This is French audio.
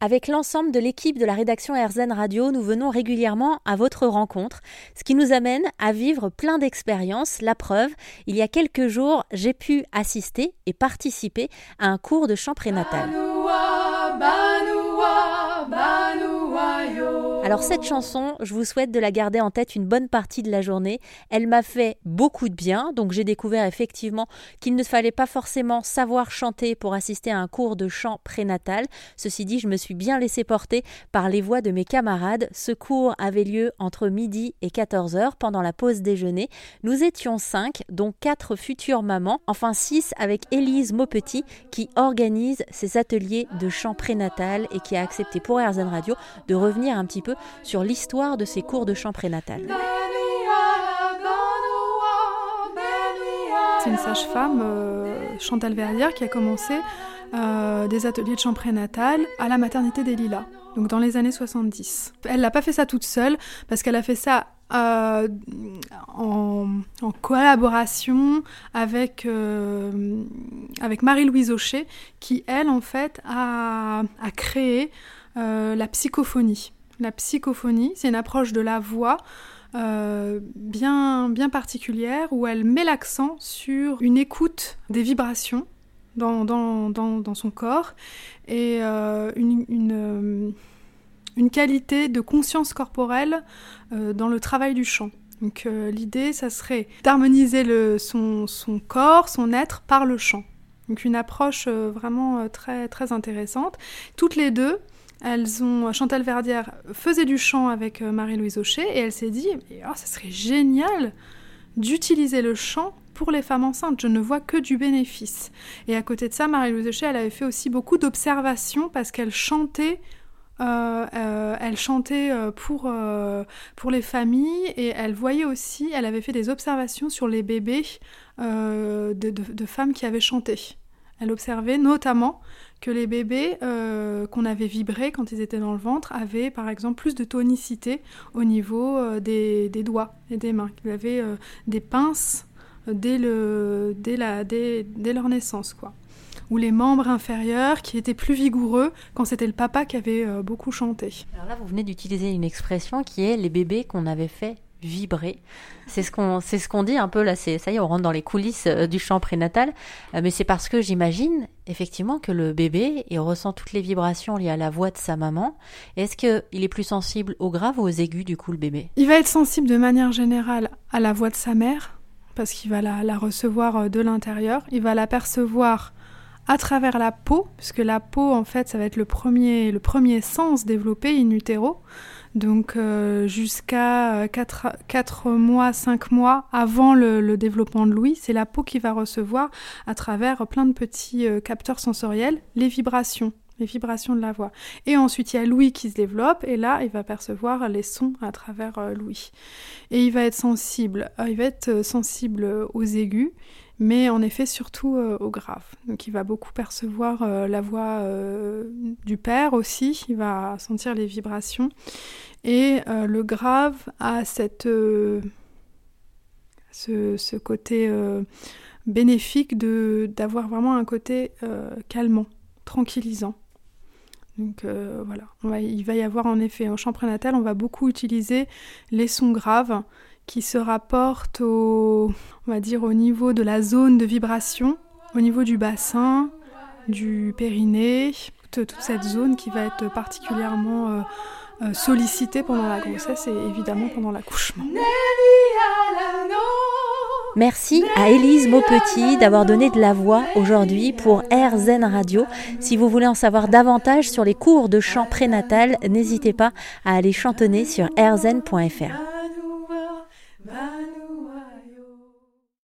Avec l'ensemble de l'équipe de la rédaction RZN Radio, nous venons régulièrement à votre rencontre, ce qui nous amène à vivre plein d'expériences. La preuve, il y a quelques jours, j'ai pu assister et participer à un cours de chant prénatal. Alors cette chanson, je vous souhaite de la garder en tête une bonne partie de la journée. Elle m'a fait beaucoup de bien, donc j'ai découvert effectivement qu'il ne fallait pas forcément savoir chanter pour assister à un cours de chant prénatal. Ceci dit, je me suis bien laissé porter par les voix de mes camarades. Ce cours avait lieu entre midi et 14h pendant la pause déjeuner. Nous étions cinq, dont quatre futures mamans, enfin six avec Élise Maupetit qui organise ces ateliers de chant prénatal et qui a accepté pour RZN Radio de revenir un petit peu sur l'histoire de ces cours de chant prénatal. C'est une sage-femme, euh, Chantal Verrière, qui a commencé euh, des ateliers de chant prénatal à la maternité des Lilas, donc dans les années 70. Elle n'a pas fait ça toute seule, parce qu'elle a fait ça euh, en, collaboration avec, Marie-Louise Aucher, qui, elle, en fait, a créé la psychophonie. La psychophonie, c'est une approche de la voix euh, bien, bien particulière où elle met l'accent sur une écoute des vibrations dans, dans, son corps et euh, une, euh, une, qualité de conscience corporelle dans le travail du chant. Donc l'idée, ça serait d'harmoniser son, son corps, son être par le chant. Donc une approche vraiment très, très intéressante. Toutes les deux, elles ont, Chantal Verdière faisait du chant avec euh, Marie-Louise Aucher et elle s'est dit oh, ça serait génial d'utiliser le chant pour les femmes enceintes. Je ne vois que du bénéfice. Et à côté de ça, Marie-Louise Aucher, elle avait fait aussi beaucoup d'observations parce qu'elle chantait. Euh, euh, elle chantait pour, pour les familles et elle voyait aussi, elle avait fait des observations sur les bébés de femmes qui avaient chanté. Elle observait notamment que les bébés euh, qu'on avait vibrés quand ils étaient dans le ventre avaient par exemple plus de tonicité au niveau euh, des, doigts et des mains, qu'ils avaient euh, des pinces dès, le, dès, la, dès, dès, leur naissance. quoi. Ou les membres inférieurs qui étaient plus vigoureux quand c'était le papa qui avait beaucoup chanté. Alors là, vous venez d'utiliser une expression qui est les bébés qu'on avait fait vibrer. C'est ce qu'on c'est ce qu'on dit un peu là, c'est ça y est, on rentre dans les coulisses euh, du chant prénatal, euh, mais c'est parce que j'imagine effectivement que le bébé il ressent toutes les vibrations liées à la voix de sa maman. Est-ce que il est plus sensible aux graves ou aux aigus du coup le bébé? Il va être sensible de manière générale à la voix de sa mère parce qu'il va la, la, recevoir euh, de l'intérieur, il va la percevoir à travers la peau, puisque la peau en fait ça va être le premier le premier sens développé in utero. Donc euh, jusqu'à 4, euh, mois, 5 mois avant le, développement de l'ouïe, c'est la peau qui va recevoir à travers plein de petits euh, capteurs sensoriels les vibrations les vibrations de la voix. Et ensuite, il y a l'ouïe qui se développe, et là, il va percevoir les sons à travers l'ouïe. Et il va être sensible, il va être sensible aux aigus, mais en effet surtout euh, au grave. Donc il va beaucoup percevoir euh, la voix euh, du père aussi, il va sentir les vibrations. Et le grave a cette, ce, côté bénéfique d'avoir vraiment un côté calmant, tranquillisant. Donc voilà, il va y avoir en effet en chant prénatal, on va beaucoup utiliser les sons graves qui se rapporte au, on va dire, au niveau de la zone de vibration, au niveau du bassin, du périnée, toute, cette zone qui va être particulièrement euh, euh, sollicitée pendant la grossesse et évidemment pendant l'accouchement. Merci à Élise Maupetit d'avoir donné de la voix aujourd'hui pour RZN Radio. Si vous voulez en savoir davantage sur les cours de chant prénatal, n'hésitez pas à aller chantonner sur rzn.fr.